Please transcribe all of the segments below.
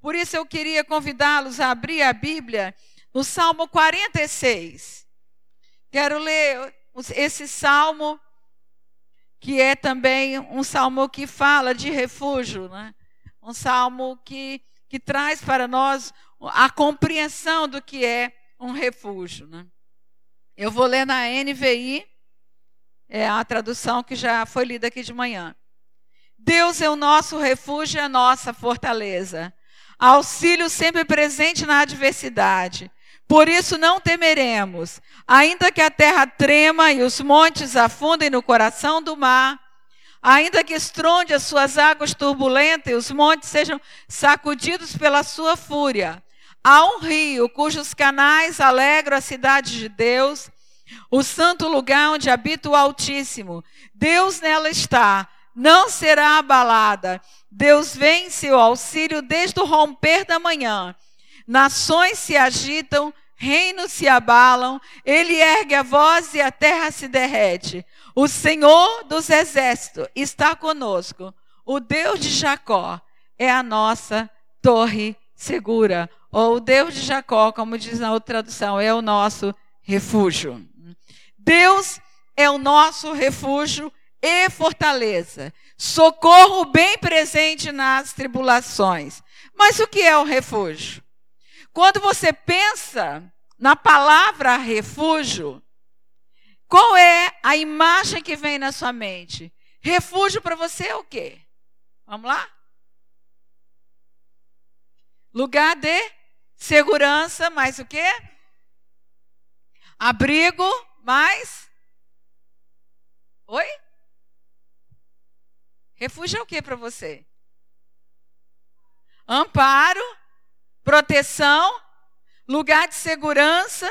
Por isso eu queria convidá-los a abrir a Bíblia no Salmo 46. Quero ler esse salmo, que é também um salmo que fala de refúgio, né? um salmo que, que traz para nós a compreensão do que é um refúgio. Né? Eu vou ler na NVI, é a tradução que já foi lida aqui de manhã. Deus é o nosso refúgio e a nossa fortaleza. Auxílio sempre presente na adversidade. Por isso não temeremos, ainda que a terra trema e os montes afundem no coração do mar, ainda que estronde as suas águas turbulentas e os montes sejam sacudidos pela sua fúria. Há um rio cujos canais alegram a cidade de Deus, o santo lugar onde habita o Altíssimo. Deus nela está, não será abalada. Deus vem em seu auxílio desde o romper da manhã. Nações se agitam, reinos se abalam, ele ergue a voz e a terra se derrete. O Senhor dos exércitos está conosco. O Deus de Jacó é a nossa torre segura. Ou o Deus de Jacó, como diz na outra tradução, é o nosso refúgio. Deus é o nosso refúgio e fortaleza. Socorro bem presente nas tribulações. Mas o que é o refúgio? Quando você pensa na palavra refúgio, qual é a imagem que vem na sua mente? Refúgio para você é o quê? Vamos lá? Lugar de segurança, mais o quê? Abrigo, mais? Oi? Refúgio é o que para você? Amparo, proteção, lugar de segurança,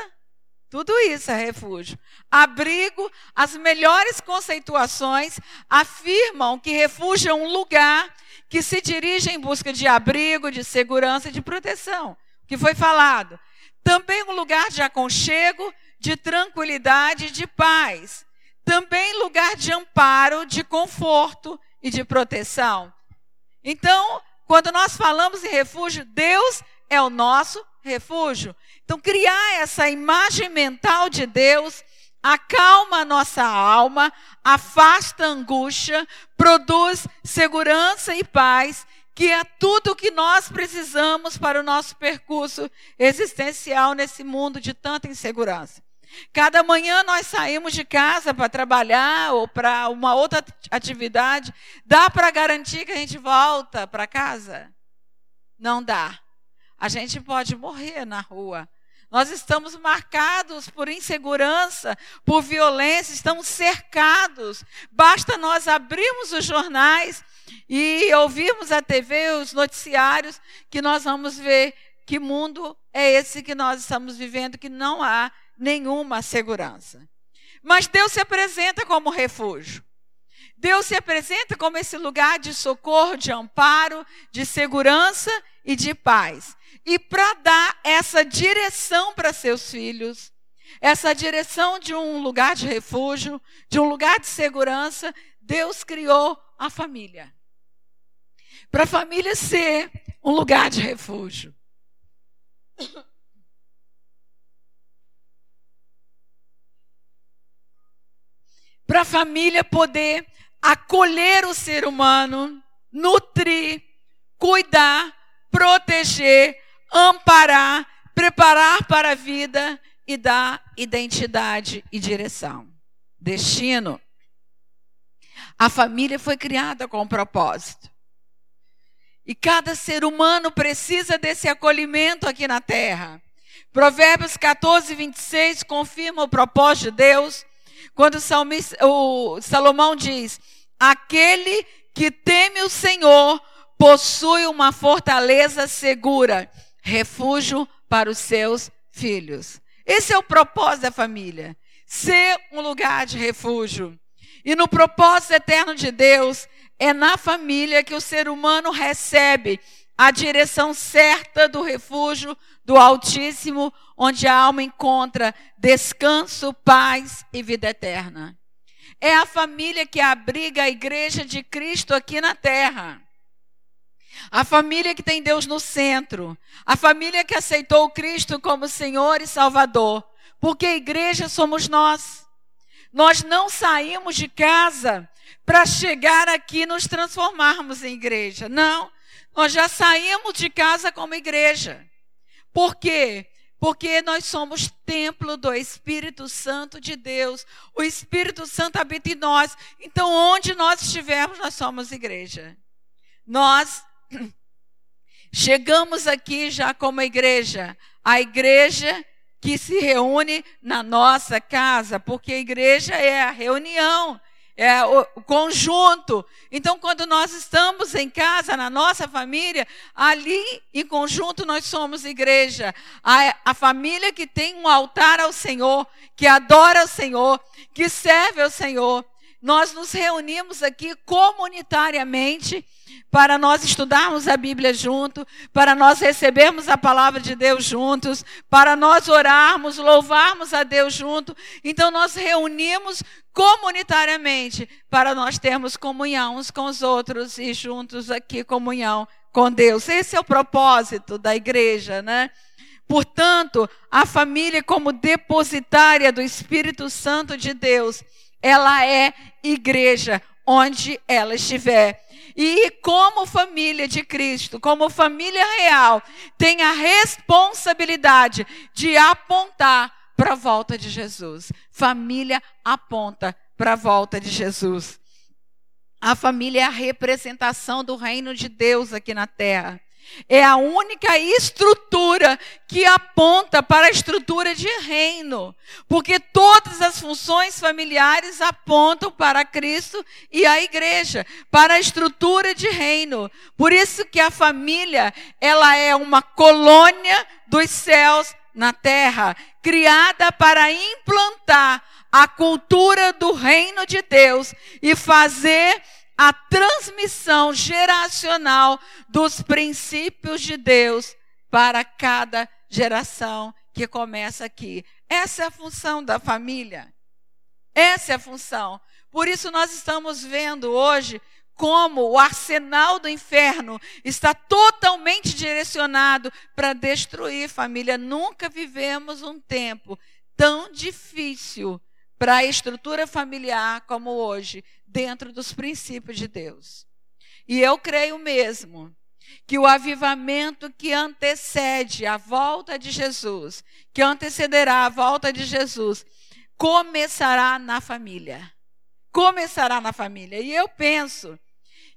tudo isso é refúgio. Abrigo, as melhores conceituações afirmam que refúgio é um lugar que se dirige em busca de abrigo, de segurança de proteção, que foi falado. Também um lugar de aconchego, de tranquilidade de paz. Também lugar de amparo, de conforto e de proteção. Então, quando nós falamos em refúgio, Deus é o nosso refúgio. Então, criar essa imagem mental de Deus acalma a nossa alma, afasta a angústia, produz segurança e paz, que é tudo o que nós precisamos para o nosso percurso existencial nesse mundo de tanta insegurança. Cada manhã nós saímos de casa para trabalhar ou para uma outra atividade. Dá para garantir que a gente volta para casa? Não dá. A gente pode morrer na rua. Nós estamos marcados por insegurança, por violência, estamos cercados. Basta nós abrirmos os jornais e ouvirmos a TV, os noticiários, que nós vamos ver que mundo é esse que nós estamos vivendo, que não há nenhuma segurança. Mas Deus se apresenta como refúgio. Deus se apresenta como esse lugar de socorro, de amparo, de segurança e de paz. E para dar essa direção para seus filhos, essa direção de um lugar de refúgio, de um lugar de segurança, Deus criou a família. Para a família ser um lugar de refúgio. Para a família poder acolher o ser humano, nutrir, cuidar, proteger, amparar, preparar para a vida e dar identidade e direção. Destino. A família foi criada com um propósito. E cada ser humano precisa desse acolhimento aqui na terra. Provérbios 14, 26 confirma o propósito de Deus, quando o Salomão diz: Aquele que teme o Senhor possui uma fortaleza segura refúgio para os seus filhos. Esse é o propósito da família. Ser um lugar de refúgio. E no propósito eterno de Deus, é na família que o ser humano recebe a direção certa do refúgio do Altíssimo, onde a alma encontra descanso, paz e vida eterna. É a família que abriga a igreja de Cristo aqui na terra. A família que tem Deus no centro. A família que aceitou Cristo como Senhor e Salvador. Porque igreja somos nós. Nós não saímos de casa para chegar aqui e nos transformarmos em igreja. Não. Nós já saímos de casa como igreja. Por quê? Porque nós somos templo do Espírito Santo de Deus. O Espírito Santo habita em nós. Então, onde nós estivermos, nós somos igreja. Nós chegamos aqui já como igreja. A igreja que se reúne na nossa casa, porque a igreja é a reunião é, o, o conjunto. Então, quando nós estamos em casa, na nossa família, ali em conjunto nós somos igreja. A, a família que tem um altar ao Senhor, que adora ao Senhor, que serve ao Senhor. Nós nos reunimos aqui comunitariamente para nós estudarmos a Bíblia junto, para nós recebermos a palavra de Deus juntos, para nós orarmos, louvarmos a Deus junto. Então nós reunimos comunitariamente para nós termos comunhão uns com os outros e juntos aqui comunhão com Deus. Esse é o propósito da igreja, né? Portanto, a família como depositária do Espírito Santo de Deus, ela é igreja onde ela estiver. E como família de Cristo, como família real, tem a responsabilidade de apontar para a volta de Jesus. Família aponta para a volta de Jesus. A família é a representação do reino de Deus aqui na terra. É a única estrutura que aponta para a estrutura de reino, porque todas as funções familiares apontam para Cristo e a igreja, para a estrutura de reino. Por isso que a família, ela é uma colônia dos céus na terra, criada para implantar a cultura do reino de Deus e fazer a transmissão geracional dos princípios de Deus para cada geração que começa aqui. Essa é a função da família. Essa é a função. Por isso nós estamos vendo hoje como o arsenal do inferno está totalmente direcionado para destruir família. Nunca vivemos um tempo tão difícil para a estrutura familiar como hoje dentro dos princípios de Deus. E eu creio mesmo que o avivamento que antecede a volta de Jesus, que antecederá a volta de Jesus, começará na família. Começará na família. E eu penso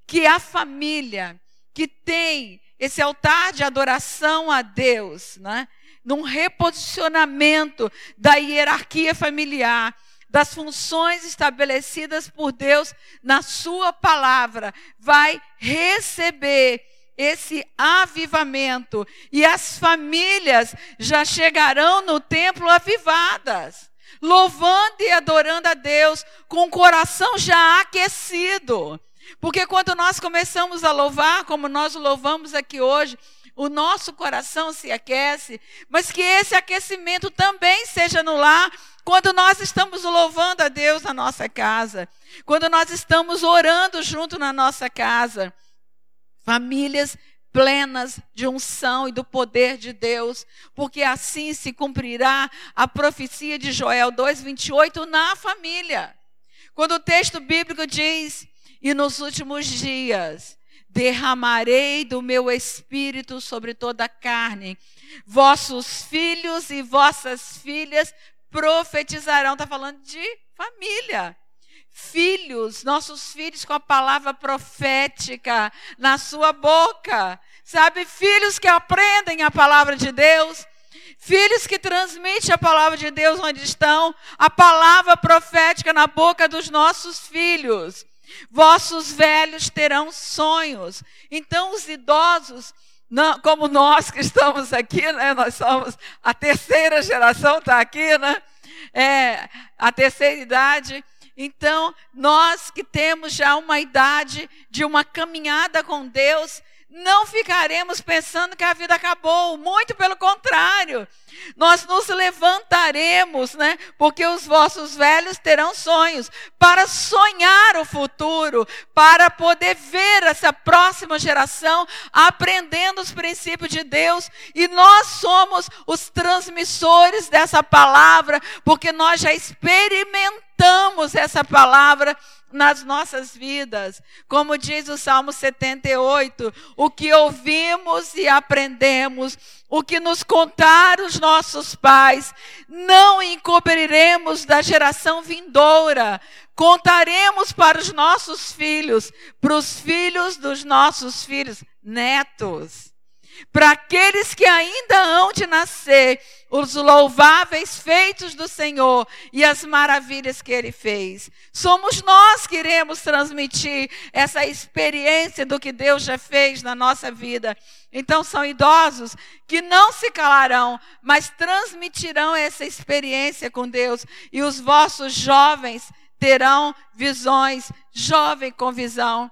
que a família que tem esse altar de adoração a Deus, né, num reposicionamento da hierarquia familiar, das funções estabelecidas por Deus na Sua palavra, vai receber esse avivamento e as famílias já chegarão no templo avivadas, louvando e adorando a Deus com o coração já aquecido. Porque quando nós começamos a louvar, como nós louvamos aqui hoje, o nosso coração se aquece, mas que esse aquecimento também seja no lar quando nós estamos louvando a Deus na nossa casa, quando nós estamos orando junto na nossa casa, famílias plenas de unção e do poder de Deus, porque assim se cumprirá a profecia de Joel 2:28 na família. Quando o texto bíblico diz: "E nos últimos dias derramarei do meu espírito sobre toda a carne. Vossos filhos e vossas filhas profetizarão. Está falando de família. Filhos, nossos filhos com a palavra profética na sua boca. Sabe, filhos que aprendem a palavra de Deus. Filhos que transmitem a palavra de Deus onde estão, a palavra profética na boca dos nossos filhos. Vossos velhos terão sonhos. Então, os idosos não, como nós que estamos aqui, né? Nós somos a terceira geração está aqui, né? É, a terceira idade. Então, nós que temos já uma idade de uma caminhada com Deus, não ficaremos pensando que a vida acabou, muito pelo contrário. Nós nos levantaremos, né? Porque os vossos velhos terão sonhos para sonhar o futuro, para poder ver essa próxima geração aprendendo os princípios de Deus, e nós somos os transmissores dessa palavra, porque nós já experimentamos essa palavra nas nossas vidas. Como diz o Salmo 78, o que ouvimos e aprendemos, o que nos contaram os nossos pais, não encobriremos da geração vindoura. Contaremos para os nossos filhos, para os filhos dos nossos filhos, netos. Para aqueles que ainda hão de nascer, os louváveis feitos do Senhor e as maravilhas que Ele fez. Somos nós que iremos transmitir essa experiência do que Deus já fez na nossa vida. Então, são idosos que não se calarão, mas transmitirão essa experiência com Deus. E os vossos jovens terão visões, jovem com visão.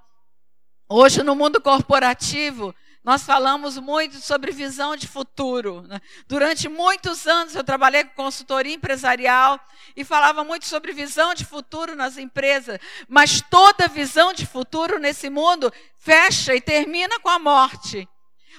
Hoje, no mundo corporativo, nós falamos muito sobre visão de futuro. Né? Durante muitos anos eu trabalhei com consultoria empresarial e falava muito sobre visão de futuro nas empresas. Mas toda visão de futuro nesse mundo fecha e termina com a morte.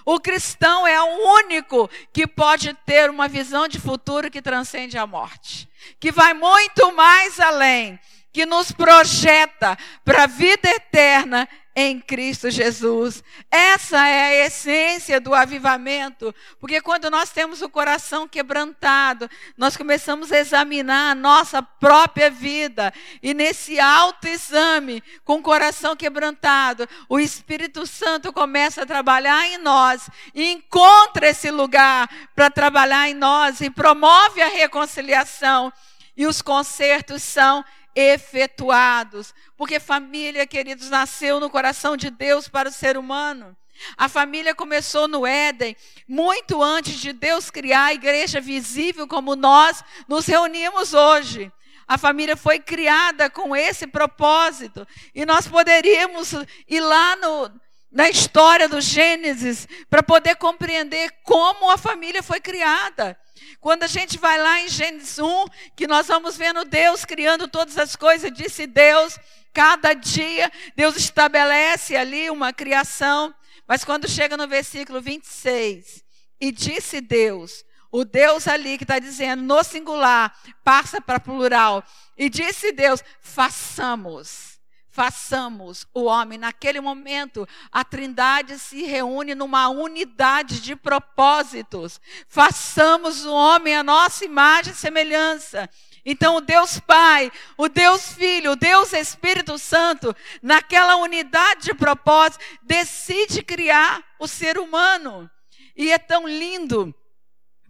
O cristão é o único que pode ter uma visão de futuro que transcende a morte, que vai muito mais além, que nos projeta para a vida eterna em Cristo Jesus. Essa é a essência do avivamento, porque quando nós temos o coração quebrantado, nós começamos a examinar a nossa própria vida, e nesse autoexame, com o coração quebrantado, o Espírito Santo começa a trabalhar em nós, e encontra esse lugar para trabalhar em nós, e promove a reconciliação, e os concertos são efetuados. Porque família, queridos, nasceu no coração de Deus para o ser humano. A família começou no Éden, muito antes de Deus criar a igreja visível como nós nos reunimos hoje. A família foi criada com esse propósito. E nós poderíamos ir lá no, na história do Gênesis para poder compreender como a família foi criada. Quando a gente vai lá em Gênesis 1, que nós vamos vendo Deus criando todas as coisas, disse Deus, cada dia Deus estabelece ali uma criação. Mas quando chega no versículo 26, e disse Deus, o Deus ali que está dizendo no singular, passa para plural, e disse Deus: façamos façamos o homem. Naquele momento, a Trindade se reúne numa unidade de propósitos. Façamos o homem a nossa imagem e semelhança. Então, o Deus Pai, o Deus Filho, o Deus Espírito Santo, naquela unidade de propósito, decide criar o ser humano. E é tão lindo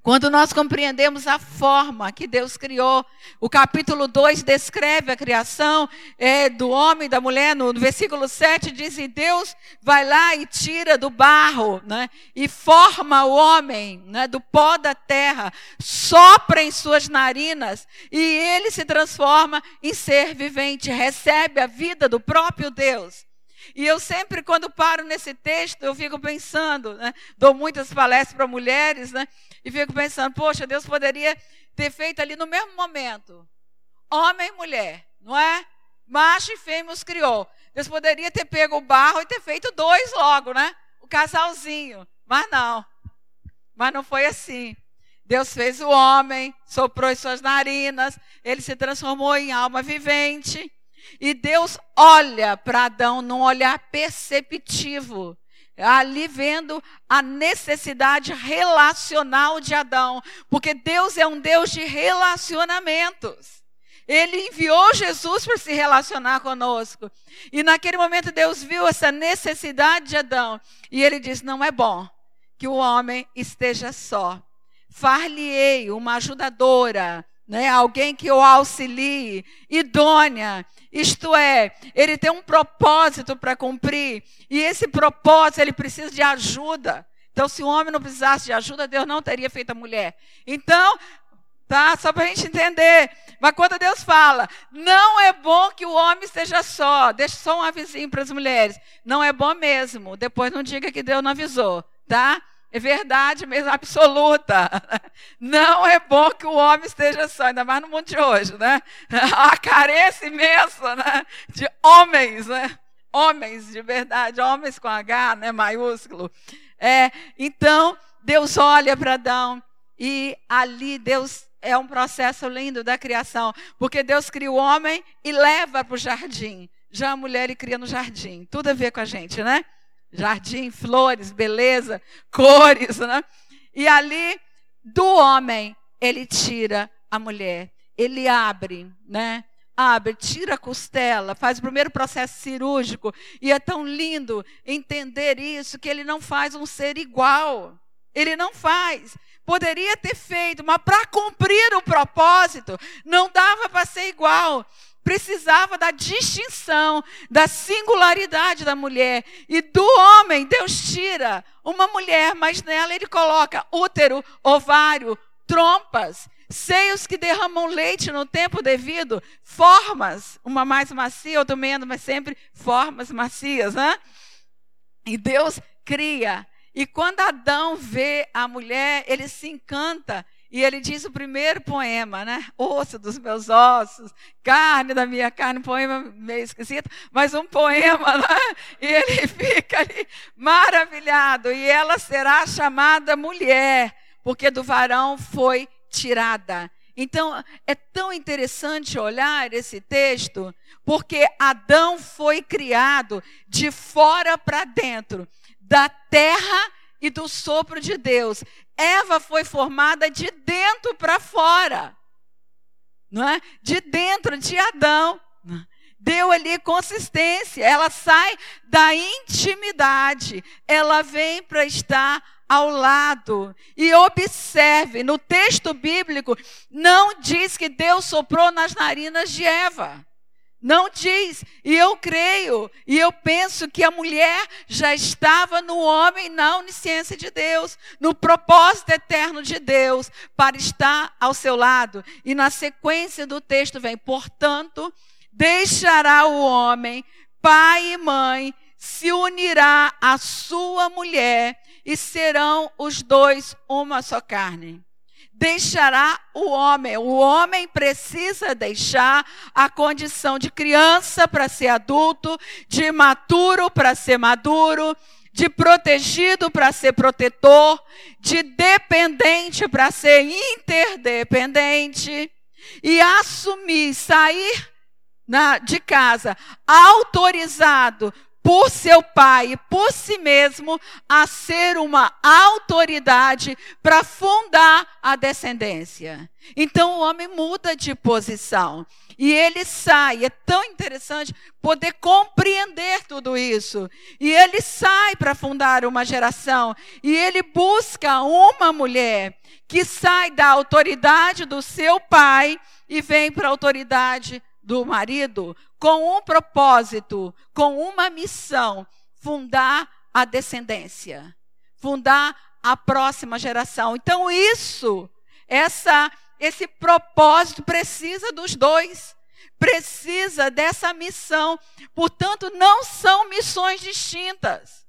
quando nós compreendemos a forma que Deus criou, o capítulo 2 descreve a criação é, do homem e da mulher, no, versículo 7 diz: E Deus vai lá e tira do barro, né, e forma o homem né, do pó da terra, sopra em suas narinas, e ele se transforma em ser vivente, recebe a vida do próprio Deus. E eu sempre, quando paro nesse texto, eu fico pensando, né? dou muitas palestras para mulheres, né? E fico pensando, poxa, Deus poderia ter feito ali no mesmo momento, homem e mulher, não é? Macho e fêmea os criou. Deus poderia ter pego o barro e ter feito dois logo, né? O casalzinho. Mas não. Mas não foi assim. Deus fez o homem, soprou em suas narinas, ele se transformou em alma vivente. E Deus olha para Adão num olhar perceptivo, ali vendo a necessidade relacional de Adão, porque Deus é um Deus de relacionamentos. Ele enviou Jesus para se relacionar conosco. E naquele momento Deus viu essa necessidade de Adão. E ele disse: Não é bom que o homem esteja só. Far-lhe-ei uma ajudadora, né? alguém que o auxilie, idônea, isto é, ele tem um propósito para cumprir, e esse propósito ele precisa de ajuda. Então, se o homem não precisasse de ajuda, Deus não teria feito a mulher. Então, tá? Só para a gente entender. Mas quando Deus fala, não é bom que o homem esteja só, deixa só um avisinho para as mulheres. Não é bom mesmo. Depois não diga que Deus não avisou, tá? É verdade mesmo, absoluta. Não é bom que o homem esteja só, ainda mais no mundo de hoje, né? A carência imensa né? de homens, né? Homens de verdade, homens com H, né? Maiúsculo. É, então, Deus olha para Adão e ali Deus é um processo lindo da criação, porque Deus cria o homem e leva para o jardim. Já a mulher ele cria no jardim. Tudo a ver com a gente, né? Jardim, flores, beleza, cores, né? E ali do homem ele tira a mulher. Ele abre, né? Abre, tira a costela, faz o primeiro processo cirúrgico. E é tão lindo entender isso que ele não faz um ser igual. Ele não faz. Poderia ter feito, mas para cumprir o propósito, não dava para ser igual. Precisava da distinção, da singularidade da mulher. E do homem, Deus tira uma mulher, mas nela ele coloca útero, ovário, trompas, seios que derramam leite no tempo devido, formas, uma mais macia, outra menos, mas sempre formas macias, né? E Deus cria e quando Adão vê a mulher, ele se encanta e ele diz o primeiro poema, né? Osso dos meus ossos, carne da minha carne, um poema meio esquisito, mas um poema, né? E ele fica ali maravilhado. E ela será chamada mulher, porque do varão foi tirada. Então, é tão interessante olhar esse texto, porque Adão foi criado de fora para dentro da terra e do sopro de Deus. Eva foi formada de dentro para fora. Não é? De dentro de Adão. Deu ali consistência. Ela sai da intimidade. Ela vem para estar ao lado. E observe, no texto bíblico, não diz que Deus soprou nas narinas de Eva. Não diz. E eu creio, e eu penso que a mulher já estava no homem na onisciência de Deus, no propósito eterno de Deus, para estar ao seu lado. E na sequência do texto vem: portanto, deixará o homem, pai e mãe, se unirá à sua mulher, e serão os dois uma só carne deixará o homem. O homem precisa deixar a condição de criança para ser adulto, de maturo para ser maduro, de protegido para ser protetor, de dependente para ser interdependente e assumir, sair na, de casa autorizado por seu pai por si mesmo a ser uma autoridade para fundar a descendência. Então o homem muda de posição e ele sai. É tão interessante poder compreender tudo isso. E ele sai para fundar uma geração e ele busca uma mulher que sai da autoridade do seu pai e vem para a autoridade do marido com um propósito, com uma missão: fundar a descendência, fundar a próxima geração. Então, isso, essa, esse propósito precisa dos dois. Precisa dessa missão. Portanto, não são missões distintas.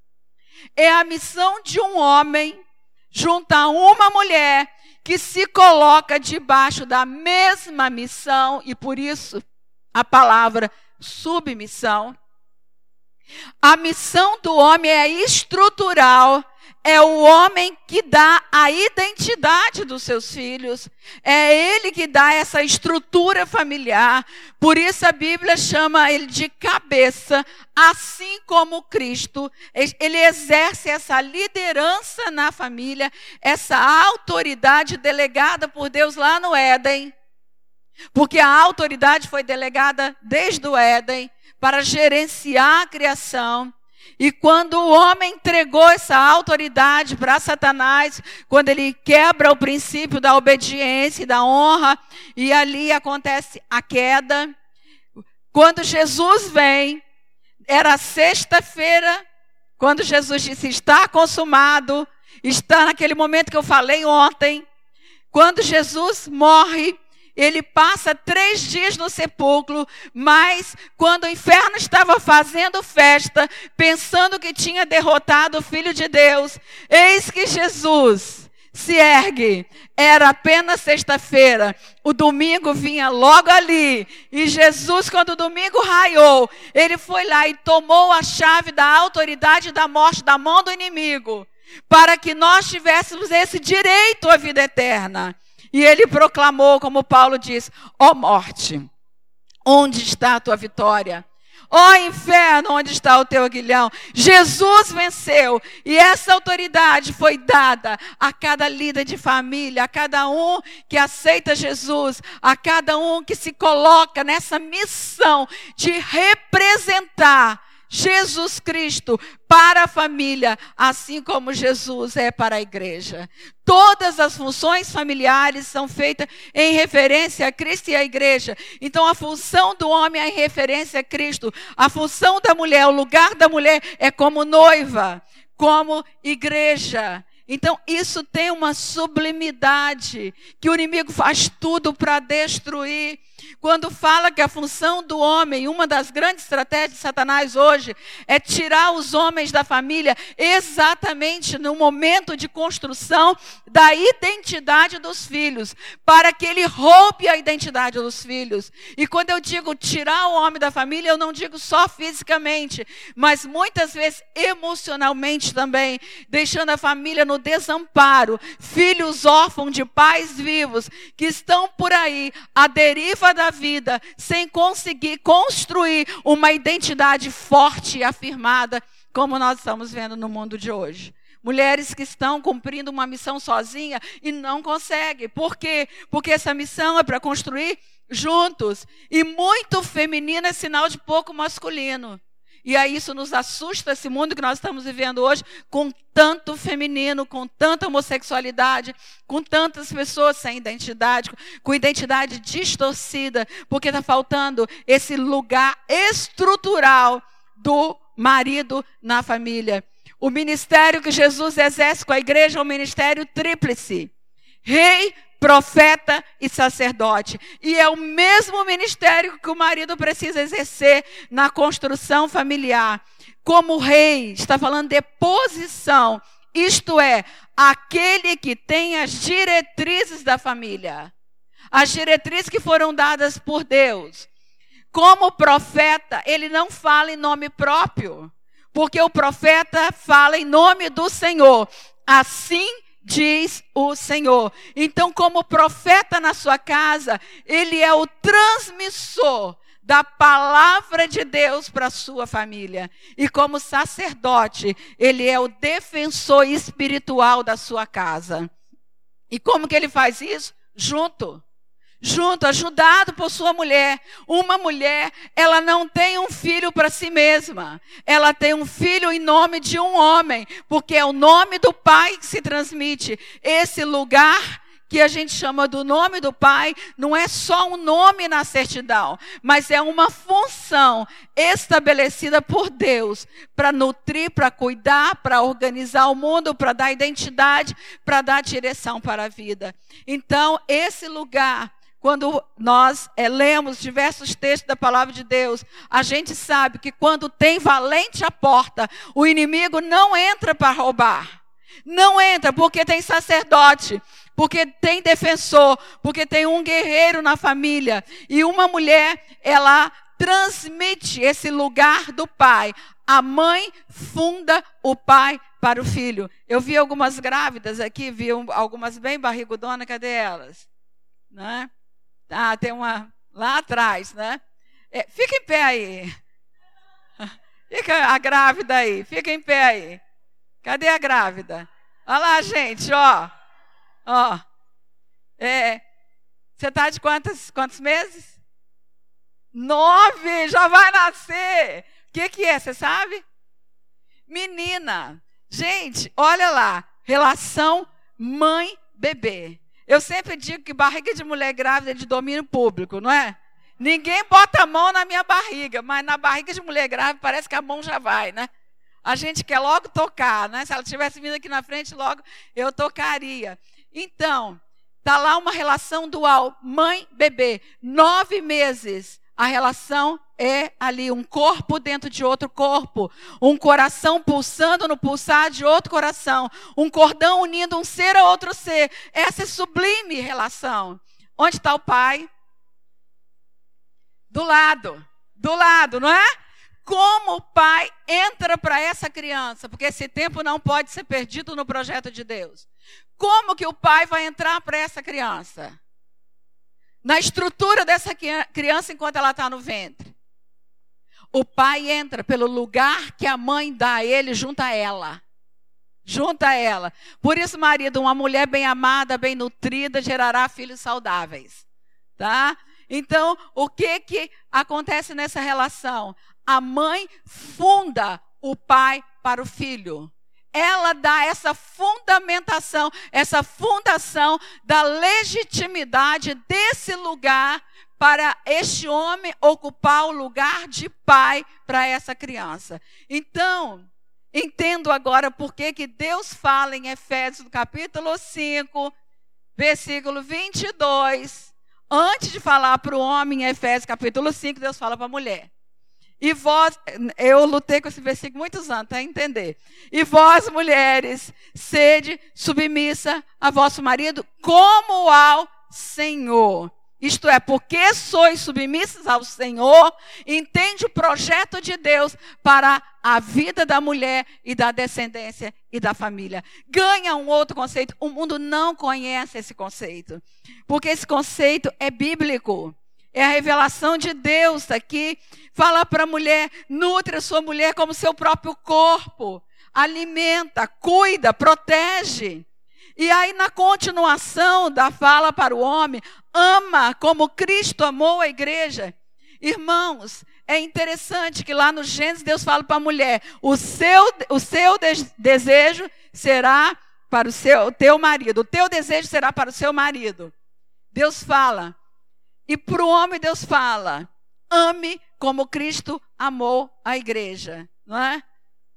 É a missão de um homem junto a uma mulher que se coloca debaixo da mesma missão e por isso a palavra submissão. A missão do homem é estrutural, é o homem que dá a identidade dos seus filhos, é ele que dá essa estrutura familiar. Por isso a Bíblia chama ele de cabeça, assim como Cristo, ele exerce essa liderança na família, essa autoridade delegada por Deus lá no Éden. Porque a autoridade foi delegada desde o Éden para gerenciar a criação. E quando o homem entregou essa autoridade para Satanás, quando ele quebra o princípio da obediência e da honra, e ali acontece a queda. Quando Jesus vem, era sexta-feira, quando Jesus disse: Está consumado, está naquele momento que eu falei ontem. Quando Jesus morre, ele passa três dias no sepulcro, mas quando o inferno estava fazendo festa, pensando que tinha derrotado o Filho de Deus, eis que Jesus se ergue. Era apenas sexta-feira, o domingo vinha logo ali, e Jesus, quando o domingo raiou, ele foi lá e tomou a chave da autoridade da morte da mão do inimigo, para que nós tivéssemos esse direito à vida eterna. E ele proclamou, como Paulo diz: Ó oh morte, onde está a tua vitória? Ó oh, inferno, onde está o teu aguilhão? Jesus venceu e essa autoridade foi dada a cada líder de família, a cada um que aceita Jesus, a cada um que se coloca nessa missão de representar Jesus Cristo para a família, assim como Jesus é para a igreja. Todas as funções familiares são feitas em referência a Cristo e à igreja. Então, a função do homem é em referência a Cristo. A função da mulher, o lugar da mulher é como noiva, como igreja. Então, isso tem uma sublimidade que o inimigo faz tudo para destruir. Quando fala que a função do homem, uma das grandes estratégias de Satanás hoje, é tirar os homens da família exatamente no momento de construção da identidade dos filhos, para que ele roube a identidade dos filhos. E quando eu digo tirar o homem da família, eu não digo só fisicamente, mas muitas vezes emocionalmente também, deixando a família no desamparo, filhos órfãos de pais vivos que estão por aí à deriva da vida sem conseguir construir uma identidade forte e afirmada, como nós estamos vendo no mundo de hoje. Mulheres que estão cumprindo uma missão sozinha e não conseguem. Por quê? Porque essa missão é para construir juntos. E muito feminino é sinal de pouco masculino. E aí isso nos assusta, esse mundo que nós estamos vivendo hoje, com tanto feminino, com tanta homossexualidade, com tantas pessoas sem identidade, com identidade distorcida, porque está faltando esse lugar estrutural do marido na família. O ministério que Jesus exerce com a igreja é um ministério tríplice: rei, profeta e sacerdote. E é o mesmo ministério que o marido precisa exercer na construção familiar. Como rei, está falando de posição, isto é, aquele que tem as diretrizes da família. As diretrizes que foram dadas por Deus. Como profeta, ele não fala em nome próprio, porque o profeta fala em nome do Senhor. Assim diz o Senhor. Então, como profeta na sua casa, ele é o transmissor da palavra de Deus para sua família. E como sacerdote, ele é o defensor espiritual da sua casa. E como que ele faz isso? Junto junto, ajudado por sua mulher. Uma mulher, ela não tem um filho para si mesma. Ela tem um filho em nome de um homem, porque é o nome do pai que se transmite. Esse lugar que a gente chama do nome do pai, não é só um nome na certidão, mas é uma função estabelecida por Deus para nutrir, para cuidar, para organizar o mundo, para dar identidade, para dar direção para a vida. Então, esse lugar quando nós é, lemos diversos textos da palavra de Deus, a gente sabe que quando tem valente à porta, o inimigo não entra para roubar. Não entra porque tem sacerdote, porque tem defensor, porque tem um guerreiro na família. E uma mulher, ela transmite esse lugar do pai. A mãe funda o pai para o filho. Eu vi algumas grávidas aqui, vi algumas bem barrigudonas, cadê elas? Né? Ah, tem uma lá atrás, né? É, fica em pé aí. Fica a grávida aí, fica em pé aí. Cadê a grávida? Olha lá, gente, ó. Ó. É, você está de quantos, quantos meses? Nove, já vai nascer. O que, que é, você sabe? Menina. Gente, olha lá. Relação mãe-bebê. Eu sempre digo que barriga de mulher grávida é de domínio público, não é? Ninguém bota a mão na minha barriga, mas na barriga de mulher grávida parece que a mão já vai, né? A gente quer logo tocar, né? Se ela tivesse vindo aqui na frente, logo eu tocaria. Então, Está lá uma relação dual, mãe-bebê. Nove meses. A relação é ali um corpo dentro de outro corpo, um coração pulsando no pulsar de outro coração, um cordão unindo um ser a outro ser. Essa é sublime relação. Onde está o pai? Do lado, do lado, não é? Como o pai entra para essa criança? Porque esse tempo não pode ser perdido no projeto de Deus. Como que o pai vai entrar para essa criança? Na estrutura dessa criança enquanto ela está no ventre. O pai entra pelo lugar que a mãe dá a ele junto a ela. Junto a ela. Por isso, marido, uma mulher bem amada, bem nutrida, gerará filhos saudáveis. Tá? Então, o que que acontece nessa relação? A mãe funda o pai para o filho ela dá essa fundamentação, essa fundação da legitimidade desse lugar para este homem ocupar o lugar de pai para essa criança. Então, entendo agora por que, que Deus fala em Efésios capítulo 5, versículo 22. Antes de falar para o homem em Efésios capítulo 5, Deus fala para a mulher. E vós, eu lutei com esse versículo muitos anos, para entender. E vós, mulheres, sede submissa a vosso marido, como ao Senhor. Isto é, porque sois submissas ao Senhor, entende o projeto de Deus para a vida da mulher e da descendência e da família. Ganha um outro conceito. O mundo não conhece esse conceito, porque esse conceito é bíblico. É a revelação de Deus aqui. Fala para a mulher: nutre a sua mulher como seu próprio corpo. Alimenta, cuida, protege. E aí, na continuação da fala para o homem, ama como Cristo amou a igreja. Irmãos, é interessante que lá no Gênesis Deus fala para a mulher: o seu, o seu desejo será para o seu teu marido, o teu desejo será para o seu marido. Deus fala, e para o homem Deus fala: ame como Cristo amou a igreja, não é?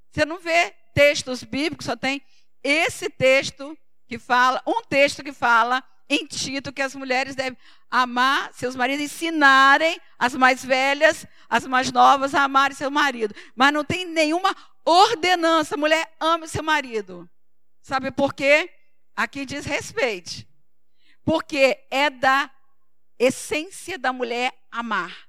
Você não vê textos bíblicos, só tem esse texto que fala, um texto que fala em Tito que as mulheres devem amar seus maridos, ensinarem as mais velhas, as mais novas a amarem seu marido. Mas não tem nenhuma ordenança, mulher ame seu marido. Sabe por quê? Aqui diz respeite. Porque é da essência da mulher amar.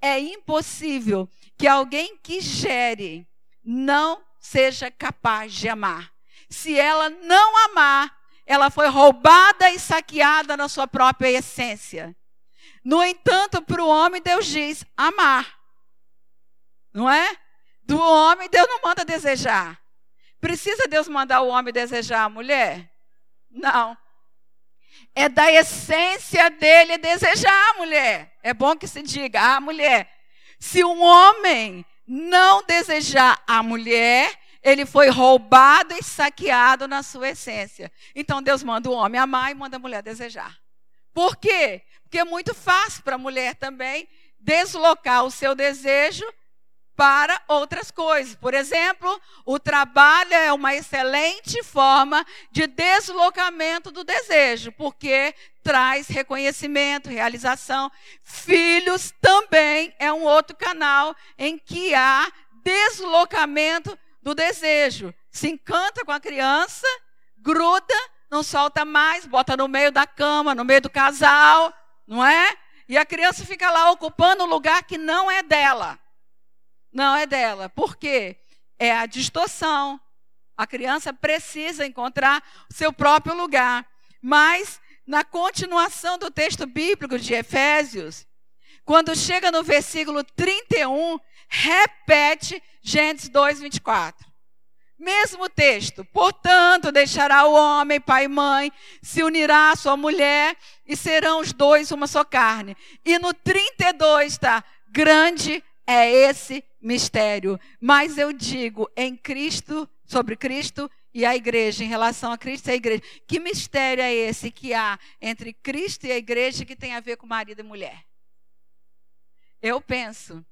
É impossível que alguém que gere não seja capaz de amar. Se ela não amar, ela foi roubada e saqueada na sua própria essência. No entanto, para o homem, Deus diz amar. Não é? Do homem, Deus não manda desejar. Precisa Deus mandar o homem desejar a mulher? Não. É da essência dele desejar a mulher. É bom que se diga, a mulher. Se um homem não desejar a mulher, ele foi roubado e saqueado na sua essência. Então Deus manda o homem amar e manda a mulher desejar. Por quê? Porque é muito fácil para a mulher também deslocar o seu desejo para outras coisas. Por exemplo, o trabalho é uma excelente forma de deslocamento do desejo, porque traz reconhecimento, realização. Filhos também é um outro canal em que há deslocamento do desejo. Se encanta com a criança, gruda, não solta mais, bota no meio da cama, no meio do casal, não é? E a criança fica lá ocupando um lugar que não é dela. Não é dela. Por quê? É a distorção. A criança precisa encontrar o seu próprio lugar. Mas, na continuação do texto bíblico de Efésios, quando chega no versículo 31, repete Gênesis 2, 24. Mesmo texto. Portanto, deixará o homem, pai e mãe, se unirá à sua mulher e serão os dois uma só carne. E no 32 está: grande é esse mistério. Mas eu digo em Cristo, sobre Cristo e a igreja, em relação a Cristo e a igreja. Que mistério é esse que há entre Cristo e a igreja que tem a ver com marido e mulher? Eu penso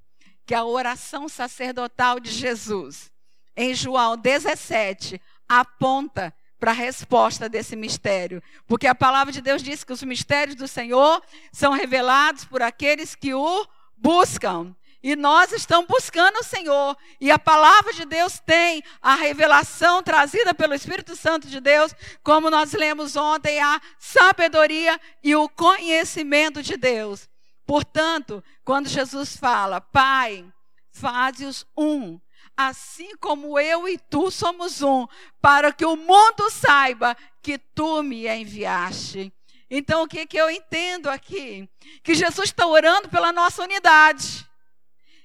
que a oração sacerdotal de Jesus, em João 17, aponta para a resposta desse mistério. Porque a palavra de Deus diz que os mistérios do Senhor são revelados por aqueles que o buscam. E nós estamos buscando o Senhor. E a palavra de Deus tem a revelação trazida pelo Espírito Santo de Deus, como nós lemos ontem, a sabedoria e o conhecimento de Deus. Portanto, quando Jesus fala, Pai, faze-os um, assim como eu e tu somos um, para que o mundo saiba que tu me enviaste. Então, o que, que eu entendo aqui? Que Jesus está orando pela nossa unidade.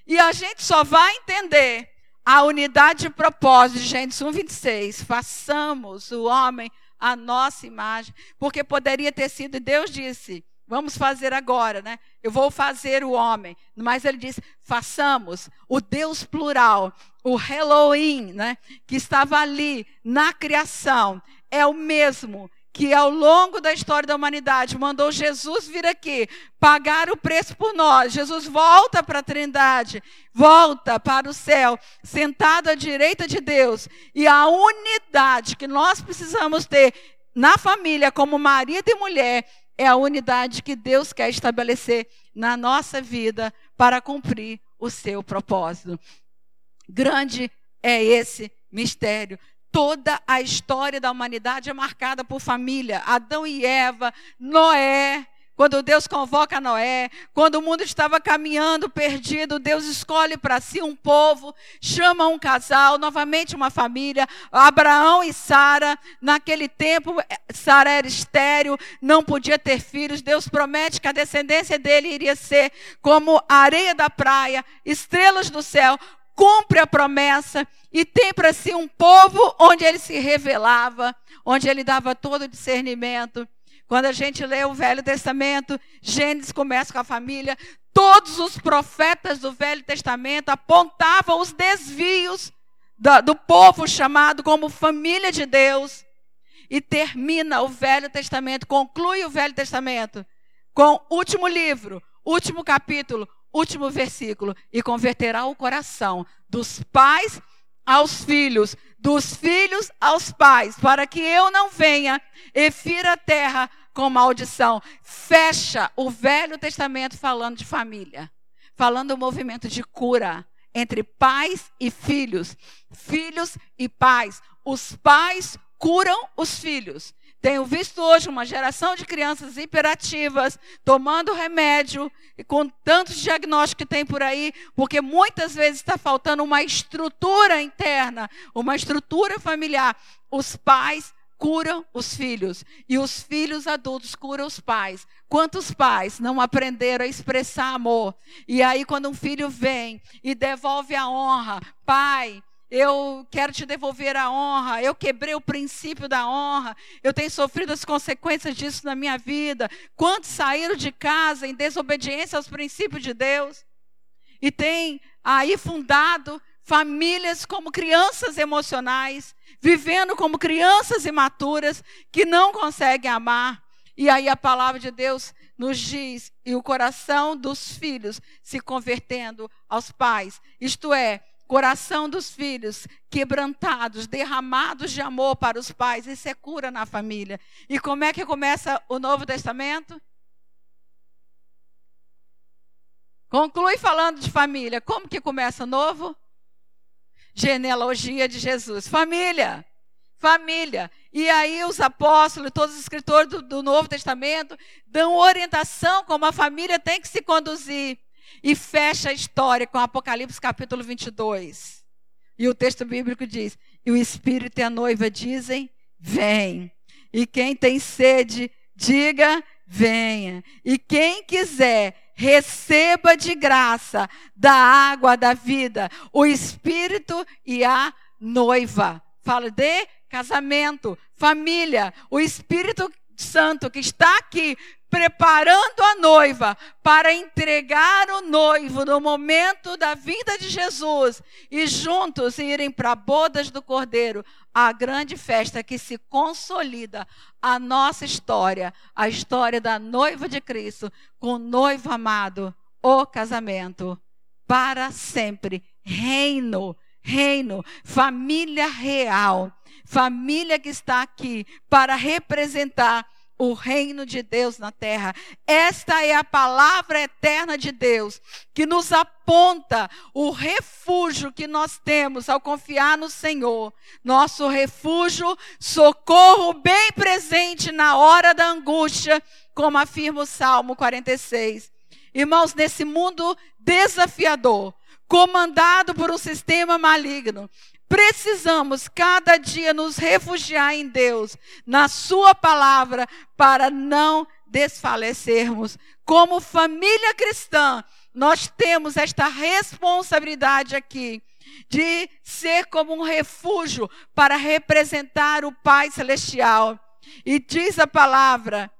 E a gente só vai entender a unidade de propósito de Gênesis 1, 26. Façamos o homem a nossa imagem. Porque poderia ter sido, Deus disse, vamos fazer agora, né? Eu vou fazer o homem. Mas ele disse, façamos o Deus plural, o Elohim, né? Que estava ali na criação. É o mesmo que ao longo da história da humanidade mandou Jesus vir aqui pagar o preço por nós. Jesus volta para a Trindade, volta para o céu, sentado à direita de Deus. E a unidade que nós precisamos ter na família, como marido e mulher, é a unidade que Deus quer estabelecer na nossa vida para cumprir o seu propósito. Grande é esse mistério toda a história da humanidade é marcada por família. Adão e Eva, Noé, quando Deus convoca Noé, quando o mundo estava caminhando perdido, Deus escolhe para si um povo, chama um casal, novamente uma família, Abraão e Sara. Naquele tempo, Sara era estéril, não podia ter filhos. Deus promete que a descendência dele iria ser como areia da praia, estrelas do céu cumpre a promessa e tem para si um povo onde ele se revelava, onde ele dava todo o discernimento. Quando a gente lê o Velho Testamento, Gênesis começa com a família, todos os profetas do Velho Testamento apontavam os desvios do, do povo chamado como família de Deus. E termina o Velho Testamento, conclui o Velho Testamento com último livro, último capítulo, último versículo, e converterá o coração dos pais aos filhos, dos filhos aos pais, para que eu não venha e fira a terra com maldição. Fecha o Velho Testamento falando de família, falando do movimento de cura entre pais e filhos, filhos e pais. Os pais curam os filhos. Tenho visto hoje uma geração de crianças hiperativas, tomando remédio, e com tantos diagnósticos que tem por aí, porque muitas vezes está faltando uma estrutura interna, uma estrutura familiar. Os pais curam os filhos e os filhos adultos curam os pais. Quantos pais não aprenderam a expressar amor? E aí, quando um filho vem e devolve a honra, pai, eu quero te devolver a honra, eu quebrei o princípio da honra, eu tenho sofrido as consequências disso na minha vida. Quantos saíram de casa em desobediência aos princípios de Deus? E tem aí fundado famílias como crianças emocionais, vivendo como crianças imaturas que não conseguem amar. E aí a palavra de Deus nos diz, e o coração dos filhos se convertendo aos pais, isto é, coração dos filhos quebrantados, derramados de amor para os pais. Isso é cura na família. E como é que começa o Novo Testamento? Conclui falando de família. Como que começa o novo? Genealogia de Jesus. Família. Família. E aí os apóstolos, todos os escritores do, do Novo Testamento dão orientação como a família tem que se conduzir. E fecha a história com Apocalipse capítulo 22. E o texto bíblico diz: E o Espírito e a noiva dizem: Vem. E quem tem sede, diga: Venha. E quem quiser, receba de graça da água da vida, o Espírito e a noiva. Fala de casamento, família, o Espírito Santo que está aqui preparando a noiva para entregar o noivo no momento da vinda de Jesus e juntos irem para bodas do Cordeiro, a grande festa que se consolida a nossa história, a história da noiva de Cristo com o noivo amado, o casamento para sempre, reino, reino, família real. família que está aqui para representar o reino de Deus na terra. Esta é a palavra eterna de Deus que nos aponta o refúgio que nós temos ao confiar no Senhor. Nosso refúgio, socorro bem presente na hora da angústia, como afirma o Salmo 46. Irmãos, nesse mundo desafiador, comandado por um sistema maligno, precisamos cada dia nos refugiar em Deus, na Sua palavra, para não desfalecermos. Como família cristã, nós temos esta responsabilidade aqui de ser como um refúgio para representar o Pai Celestial. E diz a palavra: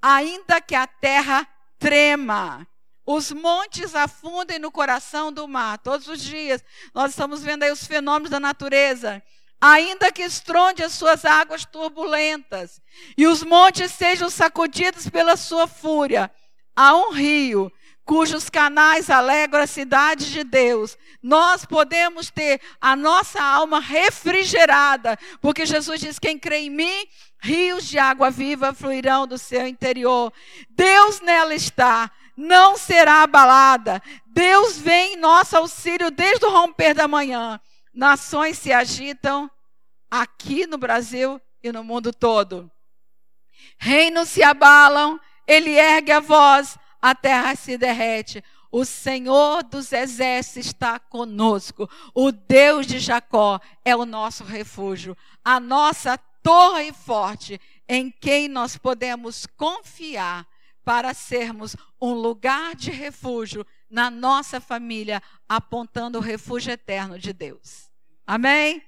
ainda que a terra trema, os montes afundem no coração do mar. Todos os dias nós estamos vendo aí os fenômenos da natureza. Ainda que estronde as suas águas turbulentas e os montes sejam sacudidos pela sua fúria, há um rio cujos canais alegram a cidade de Deus. Nós podemos ter a nossa alma refrigerada, porque Jesus diz: quem crê em mim, rios de água viva fluirão do seu interior. Deus nela está não será abalada. Deus vem em nosso auxílio desde o romper da manhã. Nações se agitam aqui no Brasil e no mundo todo. Reinos se abalam, ele ergue a voz, a terra se derrete. O Senhor dos exércitos está conosco. O Deus de Jacó é o nosso refúgio, a nossa torre forte, em quem nós podemos confiar para sermos um lugar de refúgio na nossa família, apontando o refúgio eterno de Deus. Amém?